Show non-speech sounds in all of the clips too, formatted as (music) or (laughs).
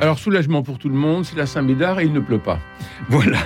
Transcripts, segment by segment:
Alors, soulagement pour tout le monde, c'est la Saint-Médard et il ne pleut pas. Voilà.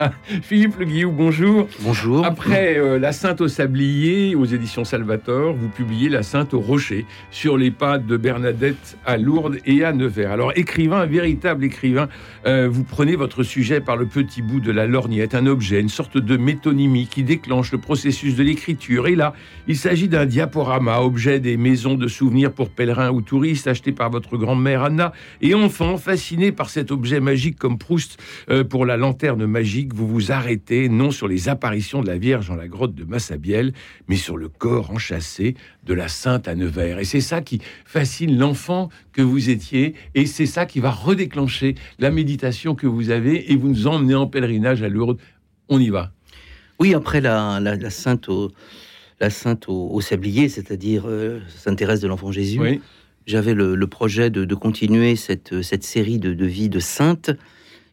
(laughs) (laughs) Philippe Le Guillou, bonjour. Bonjour. Après euh, La Sainte au Sablier aux éditions Salvator, vous publiez La Sainte au Rocher sur les pas de Bernadette à Lourdes et à Nevers. Alors, écrivain, véritable écrivain, euh, vous prenez votre sujet par le petit bout de la lorgnette, un objet, une sorte de métonymie qui déclenche le processus de l'écriture. Et là, il s'agit d'un diaporama, objet des maisons de souvenirs pour pèlerins ou touristes acheté par votre grand-mère Anna. Et enfant, fasciné par cet objet magique comme Proust euh, pour la lanterne magique, vous vous arrêtez non sur les apparitions de la Vierge dans la grotte de Massabielle, mais sur le corps enchâssé de la Sainte à Nevers. Et c'est ça qui fascine l'enfant que vous étiez, et c'est ça qui va redéclencher la méditation que vous avez, et vous nous emmenez en pèlerinage à Lourdes. On y va. Oui, après la, Sainte au, la Sainte au, Sablier, c'est-à-dire euh, Sainte Thérèse de l'Enfant Jésus, j'avais le, projet de, continuer cette, cette série de, de vies de saintes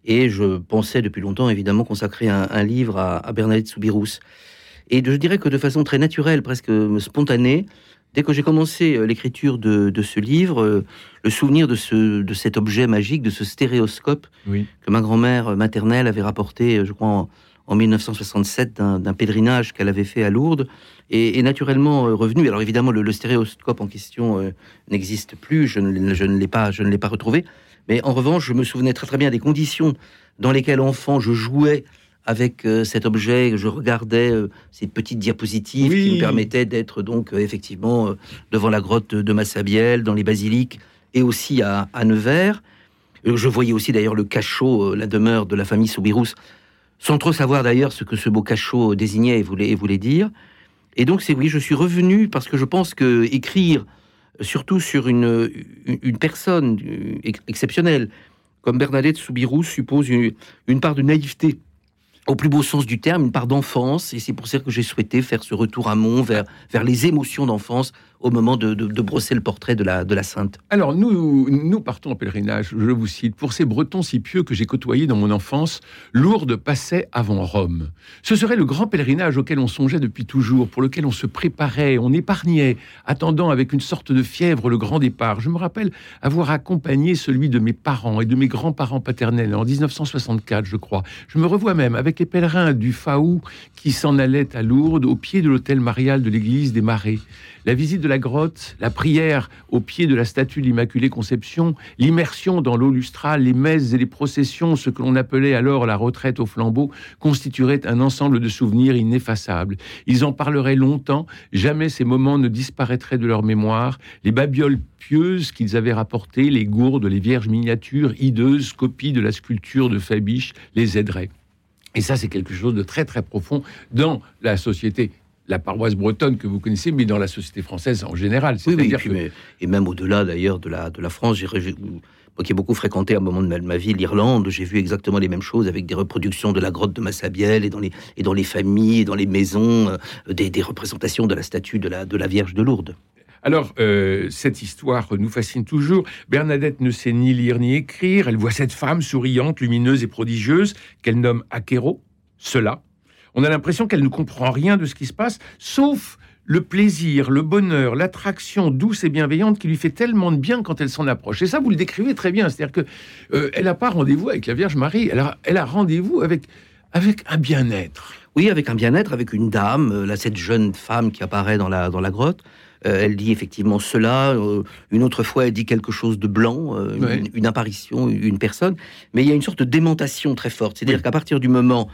et je pensais depuis longtemps, évidemment, consacrer un, livre à, Bernadette Soubirous. Et je dirais que de façon très naturelle, presque spontanée, dès que j'ai commencé euh, l'écriture de, ce livre, euh, le souvenir de, ce, de cet objet magique, de ce stéréoscope que ma grand-mère maternelle avait rapporté, je crois, en, 1967 d'un pèlerinage qu'elle avait fait à Lourdes, est, naturellement euh, revenu. Alors évidemment, le, stéréoscope en question n'existe plus, je ne, je ne l'ai pas, je ne l'ai pas retrouvé. Mais en revanche, je me souvenais très très bien des conditions dans lesquelles, enfant, je jouais avec euh, cet objet, je regardais euh, ces petites diapositives qui me permettaient d'être donc euh, effectivement devant la grotte de Massabielle, dans les basiliques et aussi à, Nevers. Je voyais aussi d'ailleurs le cachot, la demeure de la famille Soubirous, sans trop savoir d'ailleurs ce que ce beau cachot désignait et voulait, et voulait dire. Et donc c'est oui, je suis revenu parce que je pense que écrire surtout sur une, une personne exceptionnelle, comme Bernadette Soubirous suppose une part de naïveté au plus beau sens du terme, une part d'enfance, et c'est pour ça que j'ai souhaité faire ce retour à Mont vers, vers les émotions d'enfance au moment de, brosser le portrait de la, sainte. Alors, nous, nous partons en pèlerinage, je vous cite, pour ces Bretons si pieux que j'ai côtoyés dans mon enfance, Lourdes passait avant Rome. Ce serait le grand pèlerinage auquel on songeait depuis toujours, pour lequel on se préparait, on épargnait, attendant avec une sorte de fièvre le grand départ. Je me rappelle avoir accompagné celui de mes parents et de mes grands-parents paternels en 1964, je crois. Je me revois même avec les pèlerins du Faou qui s'en allaient à Lourdes, au pied de l'hôtel marial de l'église des Marais. La visite de la grotte, la prière au pied de la statue de l'Immaculée Conception, l'immersion dans l'eau lustrale, les messes et les processions, ce que l'on appelait alors la retraite au flambeau, constitueraient un ensemble de souvenirs ineffaçables. Ils en parleraient longtemps, jamais ces moments ne disparaîtraient de leur mémoire. Les babioles pieuses qu'ils avaient rapportées, les gourdes, les vierges miniatures, hideuses, copies de la sculpture de Fabiche, les aideraient. Et ça, c'est quelque chose de très très profond dans la société la paroisse bretonne que vous connaissez, mais dans la société française en général. Oui, oui et même au-delà d'ailleurs de la, de la France, j'ai moi qui ai beaucoup fréquenté à un moment de ma, vie l'Irlande, j'ai vu exactement les mêmes choses avec des reproductions de la grotte de Massabielle et dans les, et dans les familles, et dans les maisons, euh, des, représentations de la statue de la, de la Vierge de Lourdes. Alors, euh, cette histoire nous fascine toujours. Bernadette ne sait ni lire ni écrire. Elle voit cette femme souriante, lumineuse et prodigieuse qu'elle nomme Akero, cela, on a l'impression qu'elle ne comprend rien de ce qui se passe, sauf le plaisir, le bonheur, l'attraction douce et bienveillante qui lui fait tellement de bien quand elle s'en approche. Et ça, vous le décrivez très bien. C'est-à-dire que euh, elle n'a pas rendez-vous avec la Vierge Marie, elle a, elle a rendez-vous avec, avec un bien-être. Oui, avec un bien-être, avec une dame, euh, là, cette jeune femme qui apparaît dans la, dans la grotte. Euh, elle dit effectivement cela. une autre fois, elle dit quelque chose de blanc, une, apparition, une personne. Mais il y a une sorte de démentation très forte. C'est-à-dire qu'à partir du moment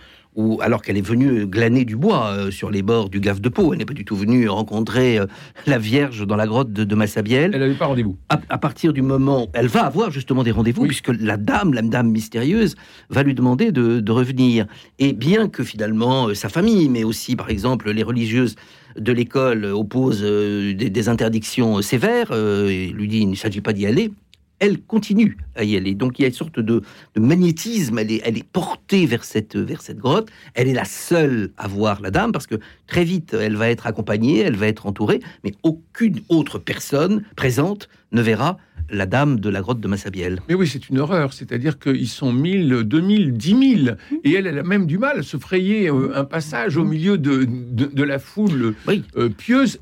alors qu'elle est venue glaner du bois euh, sur les bords du Gave de Pau, elle n'est pas du tout venue rencontrer euh, la Vierge dans la grotte de, Massabielle. Elle n'avait pas rendez-vous. À, partir du moment, elle va avoir justement des rendez-vous, puisque la dame, la dame mystérieuse, va lui demander de, revenir. Et bien que finalement euh, sa famille, mais aussi par exemple les religieuses de l'école opposent des, interdictions sévères, et lui dit il ne s'agit pas d'y aller, elle continue à y aller. Donc il y a une sorte de, magnétisme, elle est, elle est portée vers cette, vers cette grotte. Elle est la seule à voir la dame parce que très vite elle va être accompagnée, elle va être entourée, mais aucune autre personne présente ne verra la dame de la grotte de Massabielle. Mais oui, c'est une horreur. C'est-à-dire qu'ils sont 1000, 2000, 10 000. Et elle, elle a même du mal à se frayer euh, un passage au milieu de, de, la foule euh, pieuse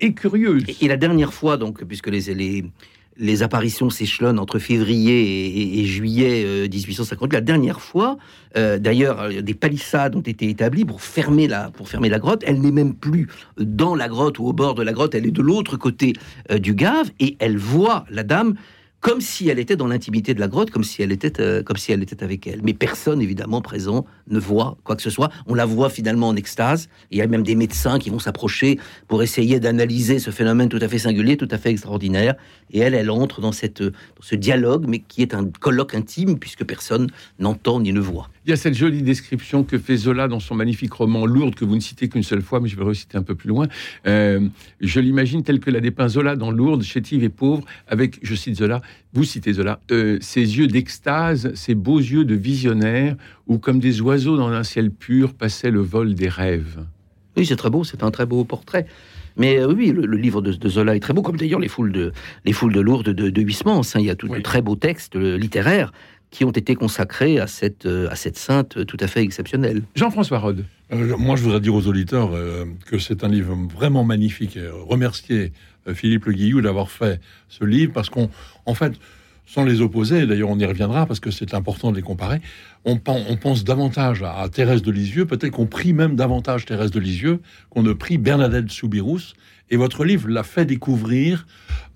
et curieuse. Et, la dernière fois, donc, puisque les, les, les apparitions s'échelonnent entre février et, juillet 1850. Euh, la dernière fois, d'ailleurs, des palissades ont été établies pour fermer la, pour fermer la grotte. Elle n'est même plus dans la grotte ou au bord de la grotte, elle est de l'autre côté du Gave et elle voit la dame comme si elle était dans l'intimité de la grotte, comme si elle était, euh, comme si elle était avec elle. Mais personne, évidemment, présent ne voit quoi que ce soit. On la voit finalement en extase. Il y a même des médecins qui vont s'approcher pour essayer d'analyser ce phénomène tout à fait singulier, tout à fait extraordinaire. Et elle, elle entre dans, cette, dans ce dialogue, mais qui est un colloque intime, puisque personne n'entend ni ne voit. Il y a cette jolie description que fait Zola dans son magnifique roman Lourdes, que vous ne citez qu'une seule fois, mais je vais reciter un peu plus loin. Euh, je l'imagine tel que l'a dépeint Zola dans Lourdes, chétive et pauvre, avec, je cite Zola, vous citez Zola, euh, ses yeux d'extase, ses beaux yeux de visionnaire, où comme des oiseaux dans un ciel pur passait le vol des rêves. Oui, c'est très beau, c'est un très beau portrait. Mais euh, oui, le, livre de, Zola est très beau, comme d'ailleurs les foules de, les foules de Lourdes de, de Huysmans. Hein. il y a tout de très beaux textes littéraires qui ont été consacrés à cette, euh, à cette sainte tout à fait exceptionnelle. Jean-François Rode. Euh, moi, je voudrais dire aux auditeurs euh, que c'est un livre vraiment magnifique. Et remercier Philippe Le Guillou d'avoir fait ce livre parce qu'en en fait, sans les opposer, d'ailleurs on y reviendra parce que c'est important de les comparer, on, on pense davantage à, Thérèse de Lisieux, peut-être qu'on prie même davantage Thérèse de Lisieux qu'on ne prie Bernadette Soubirous, et votre livre l'a fait découvrir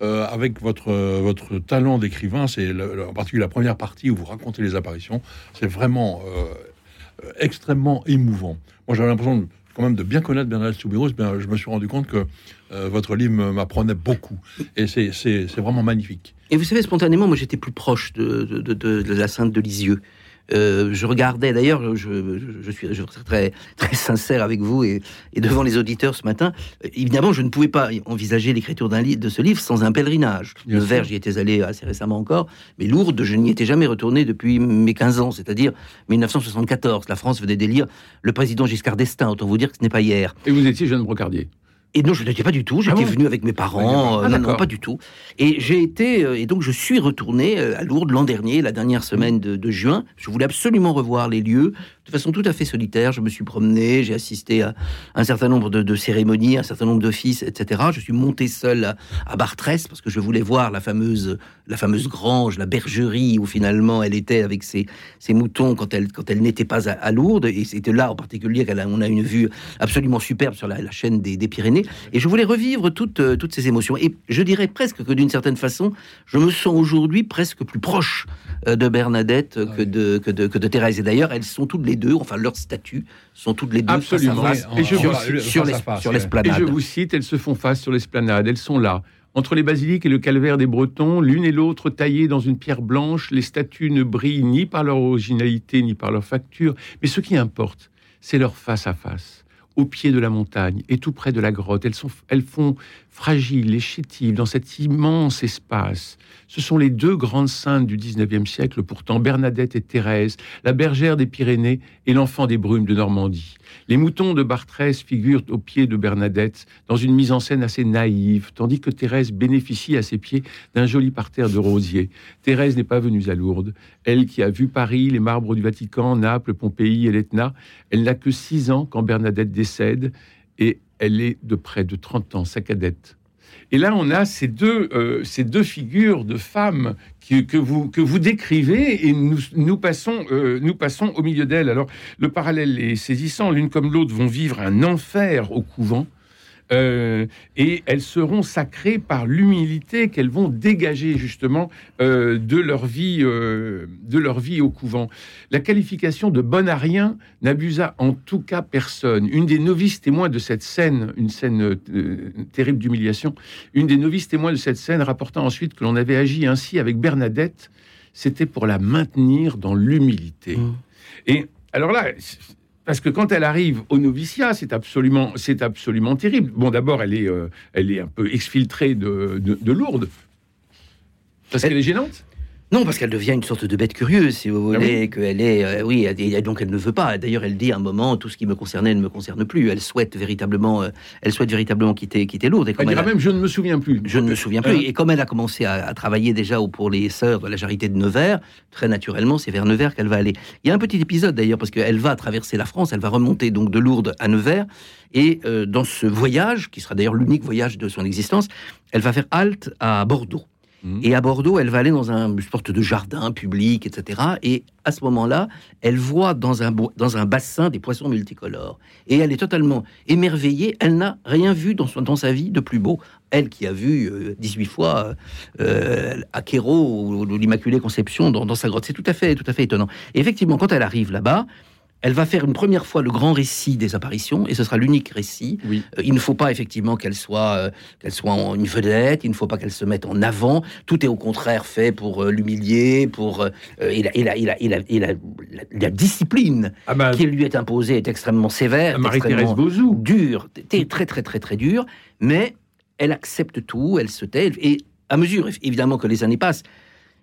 euh, avec votre, votre talent d'écrivain. C'est en particulier la première partie où vous racontez les apparitions. C'est vraiment euh, extrêmement émouvant. Moi, j'avais l'impression quand même de bien connaître Bernadette Soubirous. Ben, je me suis rendu compte que euh, votre livre m'apprenait beaucoup. Et c'est vraiment magnifique. Et vous savez, spontanément, moi, j'étais plus proche de, de, de la Sainte de Lisieux. Euh, je regardais d'ailleurs, je, je, suis, je très, très sincère avec vous et, et, devant les auditeurs ce matin. Évidemment, je ne pouvais pas envisager l'écriture d'un livre de ce livre sans un pèlerinage. le Verre, j'y étais allé assez récemment encore, mais Lourdes, je n'y étais jamais retourné depuis mes 15 ans, c'est-à-dire 1974. La France venait d'élire le président Giscard d'Estaing. Autant vous dire que ce n'est pas hier. Et vous étiez jeune brocardier. Et non, je n'étais pas du tout. J'étais ah venu avec mes parents. Ah, non, non, pas du tout. Et j'ai été, euh, et donc je suis retourné euh, à Lourdes l'an dernier, la dernière semaine de, de, juin. Je voulais absolument revoir les lieux de façon tout à fait solitaire. Je me suis promené, j'ai assisté à un certain nombre de, cérémonies, un certain nombre d'offices, etc. Je suis monté seul à, à, Bartrès parce que je voulais voir la fameuse, la fameuse grange, la bergerie où finalement elle était avec ses, ses moutons quand elle, quand elle n'était pas à, Lourdes. Et c'était là en particulier qu'on a une vue absolument superbe sur la, chaîne des, Pyrénées. Et je voulais revivre toutes, euh, toutes ces émotions. Et je dirais presque que d'une certaine façon, je me sens aujourd'hui presque plus proche euh, de Bernadette que de, que de, que de Thérèse. Et d'ailleurs, elles sont toutes les deux, enfin leurs statuts sont toutes les deux Absolument. Face et je sur, l'esplanade. Et je vous cite, elles se font face sur l'esplanade, elles sont là. Entre les basiliques et le calvaire des Bretons, l'une et l'autre taillées dans une pierre blanche, les statues ne brillent ni par leur originalité ni par leur facture, mais ce qui importe, c'est leur face à face au pied de la montagne et tout près de la grotte. Elles, sont, elles font fragiles et chétives dans cet immense espace. Ce sont les deux grandes saintes du XIXe siècle, pourtant Bernadette et Thérèse, la bergère des Pyrénées et l'enfant des brumes de Normandie. Les moutons de Bartrès figurent au pied de Bernadette dans une mise en scène assez naïve, tandis que Thérèse bénéficie à ses pieds d'un joli parterre de rosiers. Thérèse n'est pas venue à Lourdes. Elle qui a vu Paris, les marbres du Vatican, Naples, Pompéi et l'Etna, elle n'a que six ans quand Bernadette décède et elle est de près de 30 ans, sa cadette. Et là, on a ces deux, euh, ces deux figures de femmes que, vous, que vous décrivez et nous, nous, passons, euh, nous passons au milieu d'elles. Alors, le parallèle est saisissant. L'une comme l'autre vont vivre un enfer au couvent. Euh, et elles seront sacrées par l'humilité qu'elles vont dégager justement euh, de leur vie, euh, de leur vie au couvent. La qualification de bon à rien n'abusa en tout cas personne. Une des novices témoins de cette scène, une scène terrible d'humiliation, une des novices témoins de cette scène rapportant ensuite que l'on avait agi ainsi avec Bernadette, c'était pour la maintenir dans l'humilité. Mmh. Et alors là, parce que quand elle arrive au noviciat, c'est absolument, c'est absolument terrible. Bon, d'abord, elle est, euh, elle est un peu exfiltrée de, de, Lourdes. Parce qu'elle est gênante non, parce qu'elle devient une sorte de bête curieuse, si vous ah voulez, qu'elle est, euh, oui, et donc elle ne veut pas. D'ailleurs, elle dit à un moment, tout ce qui me concernait ne me concerne plus. Elle souhaite véritablement, euh, elle souhaite véritablement quitter, quitter Lourdes. Et comme elle, dira même, je ne me souviens plus. Je ne me souviens plus. Hein et comme elle a commencé à, travailler déjà pour les sœurs de la charité de Nevers, très naturellement, c'est vers Nevers qu'elle va aller. Il y a un petit épisode d'ailleurs, parce qu'elle va traverser la France, elle va remonter donc de Lourdes à Nevers, et euh, dans ce voyage, qui sera d'ailleurs l'unique voyage de son existence, elle va faire halte à Bordeaux. Mhm. Et à Bordeaux, elle va aller dans un, sorte de jardin public, etc. Et à ce moment-là, elle voit dans un, dans un bassin des poissons multicolores. Et elle est totalement émerveillée. Elle n'a rien vu dans, son, dans sa vie de plus beau. Elle qui a vu 18 euh, fois euh, Akero ou, l'Immaculée Conception dans, dans, sa grotte. C'est tout à fait, tout à fait étonnant. Et effectivement, quand elle arrive là-bas, elle va faire une première fois le grand récit des apparitions, et ce sera l'unique récit. Euh, il ne faut pas effectivement qu'elle soit, euh, qu'elle soit en une vedette, il ne faut pas qu'elle se mette en avant. Tout est au contraire fait pour euh, l'humilier, pour et, la, discipline ah bah, qui lui est imposée est extrêmement sévère, Marie-Thérèse dure, très très très très dure, mais elle accepte tout, elle se tait, et à mesure évidemment que les années passent,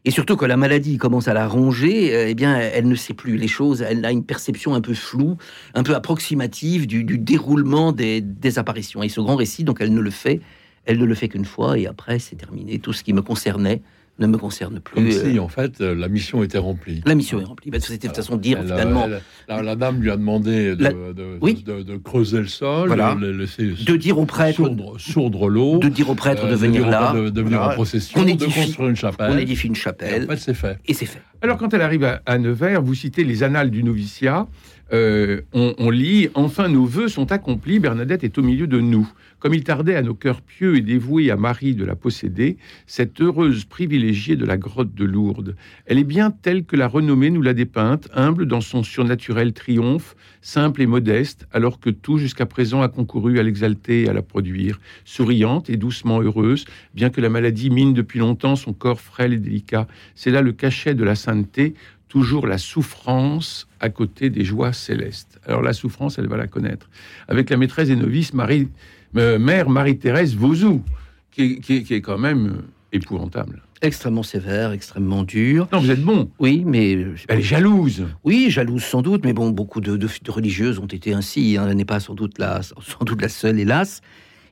et surtout que la maladie commence à la ronger, euh, eh bien, elle ne sait plus les choses. Elle a une perception un peu floue, un peu approximative du, déroulement des, des, apparitions. Et ce grand récit, donc, elle ne le fait, elle ne le fait qu'une fois, et après, c'est terminé. Tout ce qui me concernait ne me concerne plus. Comme si, euh, en fait, euh, la mission était remplie. La mission est remplie. Bah, c'était de toute façon de dire, finalement... la, dame lui a demandé de, de, creuser le sol, de dire au prêtre... Sourdre, l'eau. De dire au prêtre de venir là. De, venir en procession, on de construire une chapelle. On édifie une chapelle. Et en fait, c'est fait. Et c'est fait. Alors, quand elle arrive à, à Nevers, vous citez les annales du noviciat. Euh, on, lit Enfin nos voeux sont accomplis, Bernadette est au milieu de nous. Comme il tardait à nos cœurs pieux et dévoués à Marie de la posséder, cette heureuse privilégiée de la grotte de Lourdes. Elle est bien telle que la renommée nous l'a dépeinte, humble dans son surnaturel triomphe, simple et modeste, alors que tout jusqu'à présent a concouru à l'exalter et à la produire, souriante et doucement heureuse, bien que la maladie mine depuis longtemps son corps frêle et délicat. C'est là le cachet de la sainteté, toujours la souffrance à côté des joies célestes. Alors la souffrance, elle va la connaître. Avec la maîtresse et novice Marie, euh, mère Marie-Thérèse Vauzou, qui, est quand même euh, épouvantable. Extrêmement sévère, extrêmement dur. Non, vous êtes bon. Oui, mais... Euh, elle est jalouse. Oui, jalouse sans doute, mais bon, beaucoup de, religieuses ont été ainsi. Hein. Elle n'est pas sans doute, la, sans doute la seule, hélas.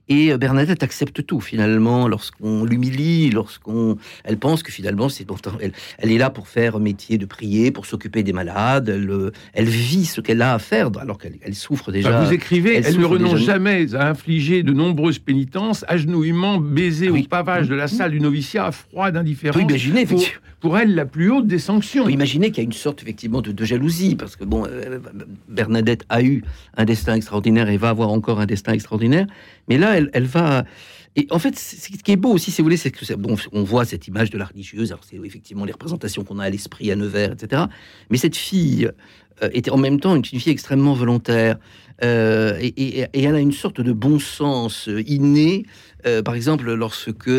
Et euh, Bernadette accepte tout finalement lorsqu'on l'humilie, lorsqu'on, elle pense que finalement c'est (laughs) elle, elle, est là pour faire métier de prier, pour s'occuper des malades. Elle, euh, elle vit ce qu'elle a à faire alors qu'elle souffre déjà. Bah, vous écrivez, elle, ne renonce jamais à infliger de nombreuses pénitences, agenouillements, baisers ah au pavage de la salle du noviciat, froid d'indifférence. Oui, imaginez, pour, pour, elle la plus haute des sanctions. Imaginez qu'il y a une sorte effectivement de, jalousie parce que bon, euh, Bernadette a eu un destin extraordinaire et va avoir encore un destin extraordinaire, mais là elle, va. Et en fait, ce qui est beau aussi, si vous voulez, c'est que bon, on voit cette image de la religieuse. Alors, c'est effectivement les représentations qu'on a à l'esprit à Nevers, etc. Mais cette fille était en même temps une fille extrêmement volontaire. Euh, et, elle a une sorte de bon sens euh, inné. par exemple, lorsque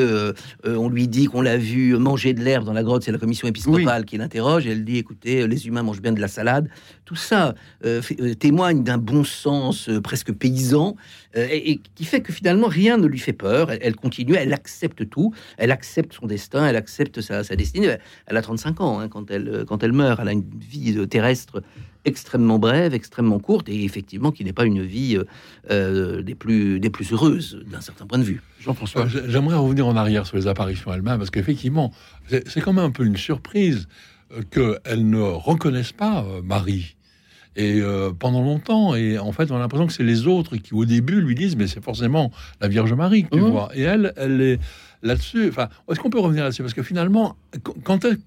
on lui dit qu'on l'a vu manger de l'herbe dans la grotte, c'est la commission épiscopale qui l'interroge. Elle dit "Écoutez, les humains mangent bien de la salade." Tout ça témoigne d'un bon sens presque paysan et, qui fait que finalement rien ne lui fait peur. Elle, continue, elle accepte tout, elle accepte son destin, elle accepte sa, destinée. Elle a 35 ans hein, quand elle quand elle meurt. Elle a une vie terrestre extrêmement brève, extrêmement courte, et effectivement qui n'est pas une vie euh, euh, des, plus, des plus heureuses d'un certain point de vue. Jean-François, j'aimerais revenir en arrière sur les apparitions elles-mêmes, parce qu'effectivement, c'est quand même un peu une surprise euh, qu'elles ne reconnaissent pas Marie. Et pendant longtemps, et en fait, on a l'impression que c'est les autres qui, au début, lui disent, mais c'est forcément la Vierge Marie que tu mmh. vois. Et elle, elle est là-dessus. Enfin, est-ce qu'on peut revenir là-dessus? Parce que finalement, quand elle,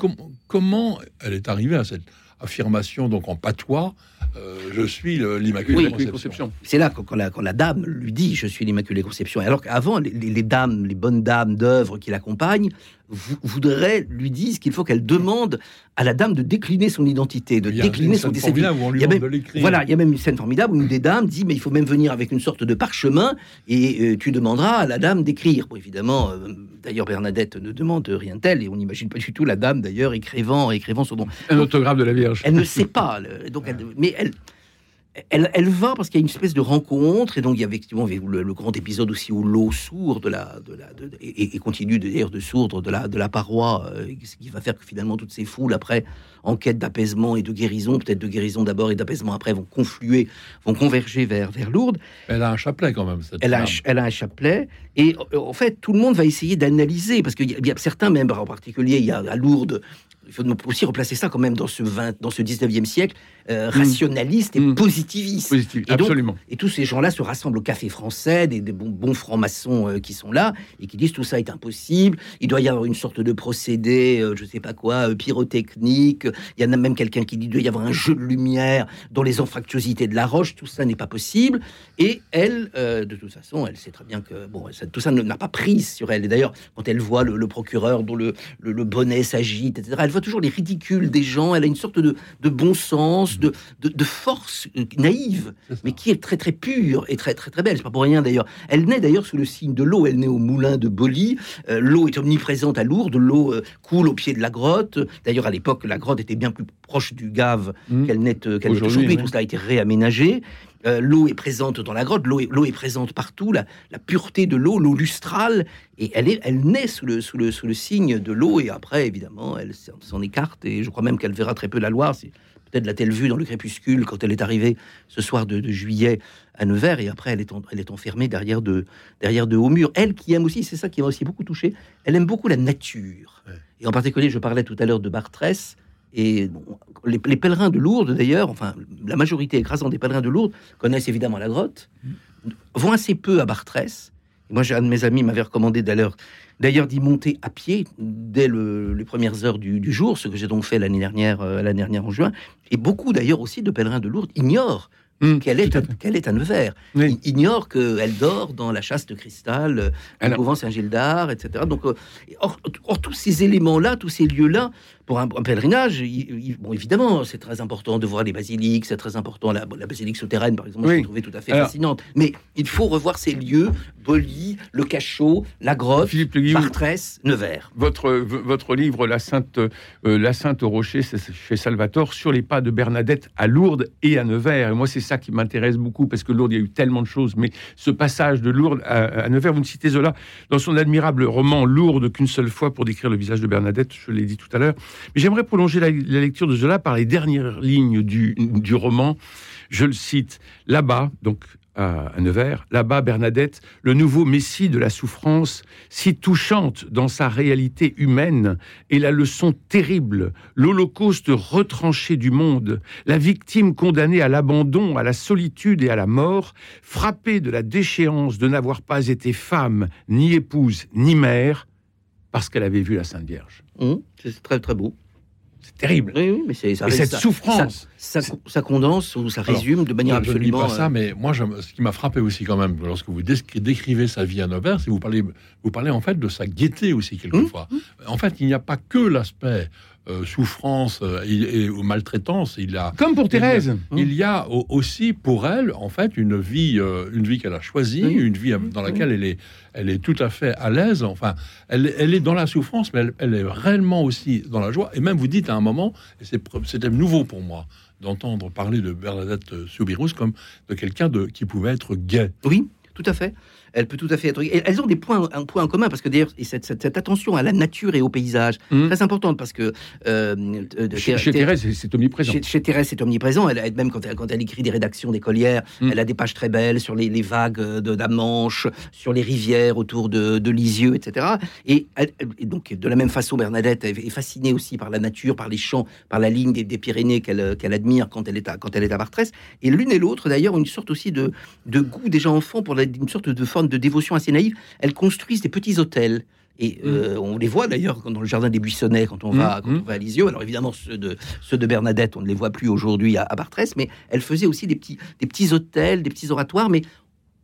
comment elle est arrivée à cette affirmation donc en patois, euh, je suis l'Immaculée Conception. C'est là quand la, quand la, dame lui dit je suis l'Immaculée Conception. Alors qu'avant, les, dames, les bonnes dames d'œuvre qui l'accompagnent, voudraient, lui disent qu'il faut qu'elle demande à la dame de décliner son identité, de décliner son décès. Voilà, il y a même une scène formidable où une des dames dit mais il faut même venir avec une sorte de parchemin et euh, tu demanderas à la dame d'écrire. Bon, évidemment, euh, d'ailleurs Bernadette ne demande rien de tel et on n'imagine pas du tout la dame d'ailleurs écrivant, écrivant son nom. Un autographe de la Vierge. Elle ne sait pas, donc mais elle, elle, va parce qu'il y a une espèce de rencontre, et donc il y a effectivement le, grand épisode aussi où l'eau sourde de la, de la, et, continue d'ailleurs de sourdre de la, de la paroi, euh, ce qui va faire que finalement toutes ces foules, après, en quête d'apaisement et de guérison, peut-être de guérison d'abord et d'apaisement après, vont confluer, vont converger vers, vers Lourdes. Elle a un chapelet quand même, cette elle, a, elle a un chapelet, et en fait, tout le monde va essayer d'analyser, parce qu'il y, a certains membres en particulier, il y a à Lourdes, il faut aussi replacer ça quand même dans ce, 20, dans ce 19e siècle, euh, mm. rationaliste et mm. positiviste. et absolument. et tous ces gens-là se rassemblent au café français, des, bons, francs-maçons euh, qui sont là, et qui disent tout ça est impossible, il doit y avoir une sorte de procédé, euh, je ne sais pas quoi, pyrotechnique, il y en a même quelqu'un qui dit qu'il doit y avoir un jeu de lumière dans les anfractuosités de la roche, tout ça n'est pas possible. Et elle, de toute façon, elle sait très bien que bon, tout ça n'a pas prise sur elle. Et d'ailleurs, quand elle voit le, procureur dont le, le, bonnet s'agite, etc., elle toujours les ridicules des gens, elle a une sorte de, bon sens, de, de, force euh, naïve, mais qui est très très pure et très très très belle. C'est pas pour rien d'ailleurs. Elle naît d'ailleurs sous le signe de l'eau. Elle naît au moulin de Boli. Euh, l'eau est omniprésente à Lourdes. L'eau euh, coule au pied de la grotte. D'ailleurs, à l'époque, la grotte était bien plus proche du Gave mmh. qu'elle n'est aujourd'hui. Tout cela a été réaménagé. Euh, l'eau est présente dans la grotte, l'eau est, présente partout, la, pureté de l'eau, l'eau lustrale, et elle, est, elle naît sous le, sous, le, sous le signe de l'eau, et après, évidemment, elle s'en écarte, et je crois même qu'elle verra très peu la Loire. Peut-être l'a-t-elle vue dans le crépuscule quand elle est arrivée ce soir de, juillet à Nevers, et après, elle est, elle est enfermée derrière de, derrière de hauts murs. Elle qui aime aussi, c'est ça qui m'a aussi beaucoup touché, elle aime beaucoup la nature. Et en particulier, je parlais tout à l'heure de Bartrès, et les, pèlerins de Lourdes, d'ailleurs, enfin, la majorité écrasante des pèlerins de Lourdes connaissent évidemment la grotte, vont assez peu à Bartrès. Moi, un de mes amis m'avait recommandé d'ailleurs, d'ailleurs d'y monter à pied dès les premières heures du, jour, ce que j'ai donc fait l'année dernière, euh, l'année dernière en juin. Et beaucoup d'ailleurs aussi de pèlerins de Lourdes ignorent Mmh, qu'elle est, qu'elle est à Nevers. Oui. ignore qu'elle dort dans la chasse de cristal, euh, au couvent Saint-Gildard, etc. Donc, euh, or, tous ces éléments-là, tous ces lieux-là, pour un, pèlerinage, bon, évidemment, c'est très important de voir les basiliques, c'est très important, la, la basilique souterraine, par exemple, je trouvais tout à fait fascinante. Mais il faut revoir ces lieux, Boli, le Cachot, la grotte, Martresse, Nevers. Votre, votre livre, La Sainte, euh, la Sainte au Rocher, c'est chez Salvatore, sur les pas de Bernadette à Lourdes et à Nevers. Et moi, c'est ça qui m'intéresse beaucoup, parce que Lourdes, il y a eu tellement de choses, mais ce passage de Lourdes à, Nevers, vous me citez Zola dans son admirable roman Lourdes qu'une seule fois pour décrire le visage de Bernadette, je l'ai dit tout à l'heure. Mais j'aimerais prolonger la, lecture de Zola par les dernières lignes du, du roman. Je le cite, là-bas, donc à, Nevers. Là-bas, Bernadette, le nouveau messie de la souffrance, si touchante dans sa réalité humaine, et la leçon terrible, l'Holocauste retranché du monde, la victime condamnée à l'abandon, à la solitude et à la mort, frappée de la déchéance de n'avoir pas été femme, ni épouse, ni mère, parce qu'elle avait vu la Sainte Vierge. Mmh, c'est très très beau. C'est terrible. Oui, mais c'est cette souffrance. Ça, condense ou ça résume de manière absolument. Je ne dis pas ça, euh, mais moi, ce qui m'a frappé aussi quand même, lorsque vous décrivez sa vie à Nevers, c'est vous parlez, vous parlez en fait de sa gaieté aussi quelquefois. Hum, hum. En fait, il n'y a pas que l'aspect euh, souffrance euh, et, maltraitance. Il a, Comme pour Thérèse. Il y a, aussi pour elle, en fait, une vie, euh, une vie qu'elle a choisie, une vie dans laquelle elle est, elle est tout à fait à l'aise. Enfin, elle, elle, est dans la souffrance, mais elle, est réellement aussi dans la joie. Et même, vous dites à un moment, et c'était nouveau pour moi, d'entendre parler de Bernadette Soubirous comme de quelqu'un de, qui pouvait être gay. Oui, tout à fait elle peut tout à fait être. elles ont des points, un point en commun parce que d'ailleurs, cette, cette, attention à la nature et au paysage, mmh. très importante parce que euh, chez, Thérèse, c'est omniprésent. Chez, Thérèse, c'est omniprésent. Elle, même quand elle, quand elle écrit des rédactions d'écolières, mmh. elle a des pages très belles sur les, vagues de la Manche, sur les rivières autour de, de Lisieux, etc. Et, donc, de la même façon, Bernadette est fascinée aussi par la nature, par les champs, par la ligne des, Pyrénées qu'elle admire quand elle est à, quand elle est à Bartrès. Et l'une et l'autre, d'ailleurs, une sorte aussi de, de goût déjà enfant pour une sorte de forme de dévotion assez naïve, elles construisent des petits hôtels. Et euh, mm. on les voit d'ailleurs dans le jardin des Buissonnets quand on, va, mm. on va à Lisieux. Alors évidemment, ceux de, ceux de Bernadette, on ne les voit plus aujourd'hui à, à Bartrès, mais elle faisait aussi des petits, des petits hôtels, des petits oratoires, mais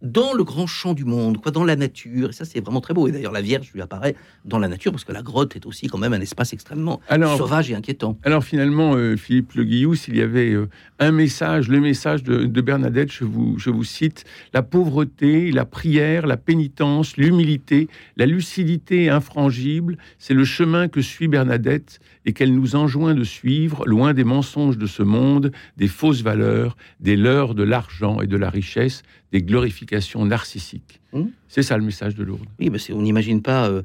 dans le grand champ du monde, quoi, dans la nature. Et ça, c'est vraiment très beau. Et d'ailleurs, la Vierge lui apparaît dans la nature, parce que la grotte est aussi quand même un espace extrêmement sauvage et inquiétant. Alors finalement, euh, Philippe Le Guillou, s'il y avait euh, un message, le message de, Bernadette, je vous, je vous cite, la pauvreté, la prière, la pénitence, l'humilité, la lucidité infrangible, c'est le chemin que suit Bernadette et qu'elle nous enjoint de suivre, loin des mensonges de ce monde, des fausses valeurs, des leurres de l'argent et de la richesse, des glorifications narcissiques. Hmm c'est ça le message de Lourdes. Oui, on n'imagine pas euh,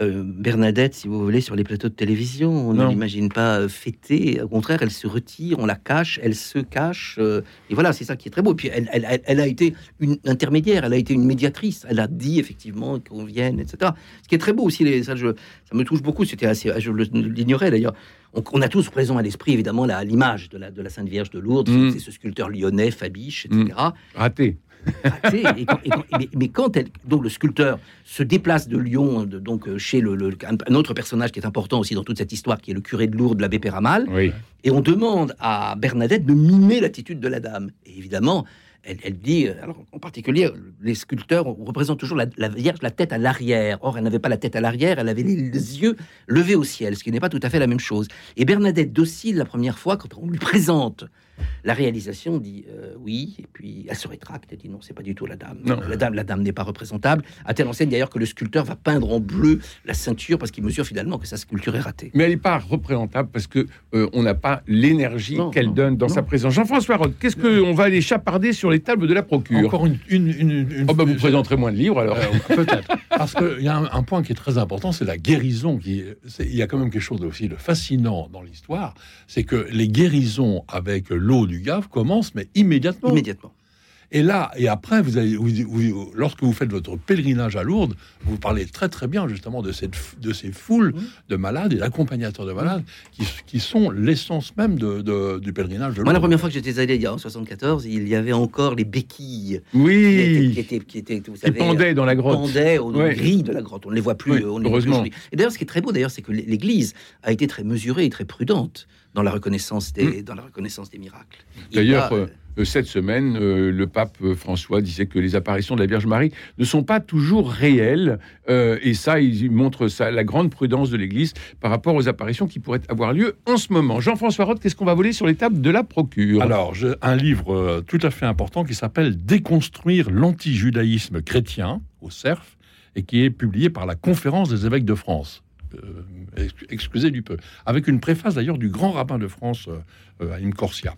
euh, Bernadette, si vous voulez, sur les plateaux de télévision. On n'imagine pas euh, fêter. Au contraire, elle se retire, on la cache, elle se cache. et voilà, c'est ça qui est très beau. Et puis elle, elle, a été une intermédiaire, elle a été une médiatrice. Elle a dit effectivement qu'on vienne, etc. Ce qui est très beau aussi, les, ça, je, ça me touche beaucoup. C'était assez, je l'ignorais d'ailleurs. On, a tous présent à l'esprit, évidemment, l'image de la, de la Sainte Vierge de Lourdes. Hmm. C'est ce sculpteur lyonnais, Fabiche, etc. Hmm. Raté. Mais quand elle, donc le sculpteur se déplace de Lyon, donc euh, chez le, un autre personnage qui est important aussi dans toute cette histoire, qui est le curé de Lourdes, l'abbé Péramal, et on demande à Bernadette de mimer l'attitude de la dame. Et évidemment, elle, dit, euh, alors en particulier, les sculpteurs représentent toujours la, Vierge la tête à l'arrière. Or, elle n'avait pas la tête à l'arrière, elle avait les, yeux levés au ciel, ce qui n'est pas tout à fait la même chose. Et Bernadette docile, la première fois, quand on lui présente la réalisation dit euh, oui, et puis elle se rétracte et dit non, c'est pas du tout la dame. La dame, la dame n'est pas représentable. À telle enseigne d'ailleurs que le sculpteur va peindre en bleu la ceinture parce qu'il mesure finalement que sa sculpture est ratée. Mais elle n'est pas représentable parce que euh, on n'a pas l'énergie qu'elle donne dans sa présence. Jean-François Roth, qu'est-ce qu'on va aller chaparder sur les tables de la procure? Encore une. une, oh, bah, vous présenterez moins de livres alors. Euh, peut-être. (laughs) parce qu'il y a un, point qui est très important, c'est la guérison. Qui, il y a quand même quelque chose aussi de fascinant dans l'histoire, c'est que les guérisons avec l'eau du Gave commencent, mais immédiatement. Immédiatement. Et là, et après, vous avez, lorsque vous faites votre pèlerinage à Lourdes, vous parlez très très bien justement de, cette, de ces foules de malades et d'accompagnateurs de malades qui, qui sont l'essence même de, du pèlerinage de Lourdes. Moi, la première fois que j'étais allé, il y a en 74, il y avait encore les béquilles. Oui. Qui étaient, qui étaient, vous savez, pendaient dans la grotte. Pendaient aux grilles de la grotte. On ne les voit plus. on heureusement. et d'ailleurs, ce qui est très beau, d'ailleurs, c'est que l'Église a été très mesurée et très prudente dans la reconnaissance des, mm. dans la reconnaissance des miracles. D'ailleurs, euh, euh, cette semaine, euh, le pape François disait que les apparitions de la Vierge Marie ne sont pas toujours réelles, et ça, il montre ça, la grande prudence de l'Église par rapport aux apparitions qui pourraient avoir lieu en ce moment. Jean-François Roth, qu'est-ce qu'on va voler sur les tables de la procure? Alors, un livre tout à fait important qui s'appelle Déconstruire l'antijudaïsme chrétien au CERF et qui est publié par la Conférence des évêques de France. Euh, excusez du peu, avec une préface d'ailleurs du grand rabbin de France, euh, Aïm Corsia.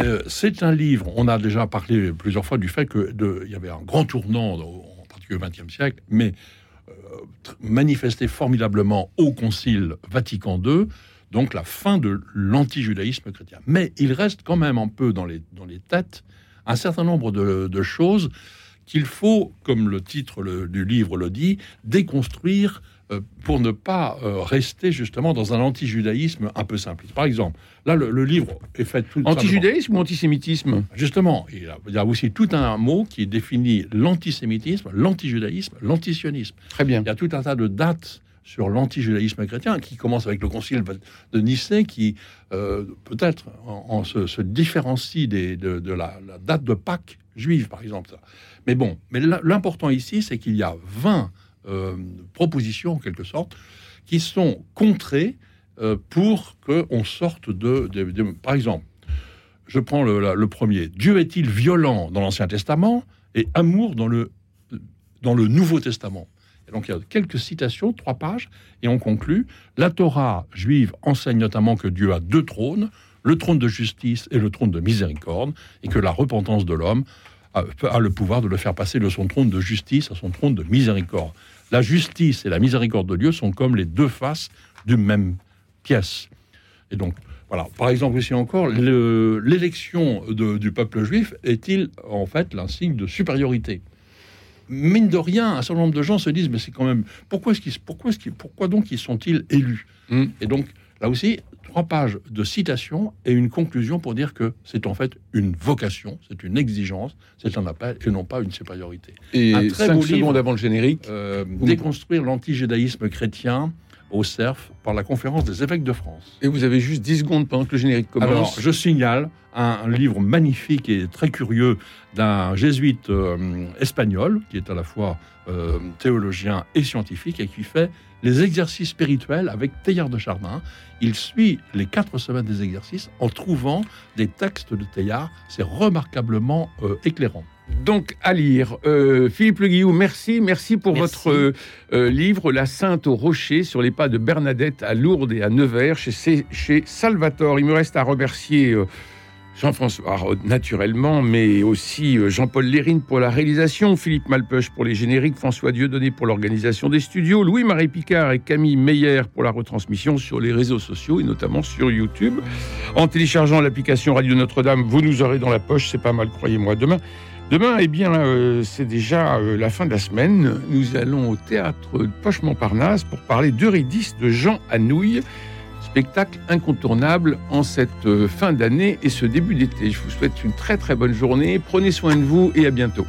Euh, c'est un livre, on a déjà parlé plusieurs fois du fait qu'il y avait un grand tournant, en particulier au XXe siècle, mais manifesté formidablement au Concile Vatican II, donc la fin de l'antijudaïsme chrétien. Mais il reste quand même un peu dans les, têtes un certain nombre de, choses qu'il faut, comme le titre du livre le dit, déconstruire euh, pour ne pas euh, rester justement dans un anti-judaïsme un peu simple. Par exemple, là, le, livre est fait tout Anti-judaïsme ou antisémitisme? Justement, il y, a, aussi tout un mot qui définit l'antisémitisme, l'anti-judaïsme, l'antisionisme. Très bien. Il y a tout un tas de dates sur l'anti-judaïsme chrétien, qui commence avec le concile de Nicée, qui euh, peut-être en, se, différencie des, de, la, la, date de Pâques juive, par exemple. Mais bon, mais l'important ici, c'est qu'il y a 20 euh, propositions, en quelque sorte, qui sont contrées euh, pour qu'on sorte de, Par exemple, je prends le, premier. Dieu est-il violent dans l'Ancien Testament et amour dans le, dans le Nouveau Testament? Donc il y a quelques citations, trois pages, et on conclut. La Torah juive enseigne notamment que Dieu a deux trônes, le trône de justice et le trône de miséricorde, et que la repentance de l'homme a, le pouvoir de le faire passer de son trône de justice à son trône de miséricorde. La justice et la miséricorde de Dieu sont comme les deux faces d'une même pièce. Et donc, voilà. Par exemple, ici encore, l'élection du peuple juif est-il en fait l'insigne de supériorité? Mine de rien, un certain nombre de gens se disent, mais c'est quand même pourquoi est-ce qu'ils, pourquoi est-ce qu'ils, pourquoi donc ils sont-ils élus? Hmm. Et donc là aussi, trois pages de citation et une conclusion pour dire que c'est en fait une vocation, c'est une exigence, c'est un appel et non pas une supériorité. Et un très cinq secondes avant le générique. Euh, déconstruire l'anti-judaïsme chrétien au CERF par la conférence des évêques de France. Et vous avez juste 10 secondes pendant que le générique commence. Alors, je signale un, livre magnifique et très curieux d'un jésuite euh, espagnol, qui est à la fois euh, théologien et scientifique, et qui fait les exercices spirituels avec Teilhard de Chardin. Il suit les quatre semaines des exercices en trouvant des textes de Teilhard. C'est remarquablement euh, éclairant. Donc à lire. Euh, Philippe Le Guillou, merci, merci pour votre euh, livre La Sainte au Rocher sur les pas de Bernadette à Lourdes et à Nevers chez, chez Salvatore. Il me reste à remercier Jean-François naturellement, mais aussi euh, Jean-Paul Lérine pour la réalisation, Philippe Malpeuch pour les génériques, François Dieudonné pour l'organisation des studios, Louis-Marie Picard et Camille Meyer pour la retransmission sur les réseaux sociaux et notamment sur YouTube. En téléchargeant l'application Radio Notre-Dame, vous nous aurez dans la poche, c'est pas mal, croyez-moi. Demain, Demain, eh bien, euh, c'est déjà euh, la fin de la semaine. Nous allons au théâtre Poche-Montparnasse pour parler d'Eurydice de Jean Anouilh spectacle incontournable en cette euh, fin d'année et ce début d'été. Je vous souhaite une très très bonne journée, prenez soin de vous et à bientôt.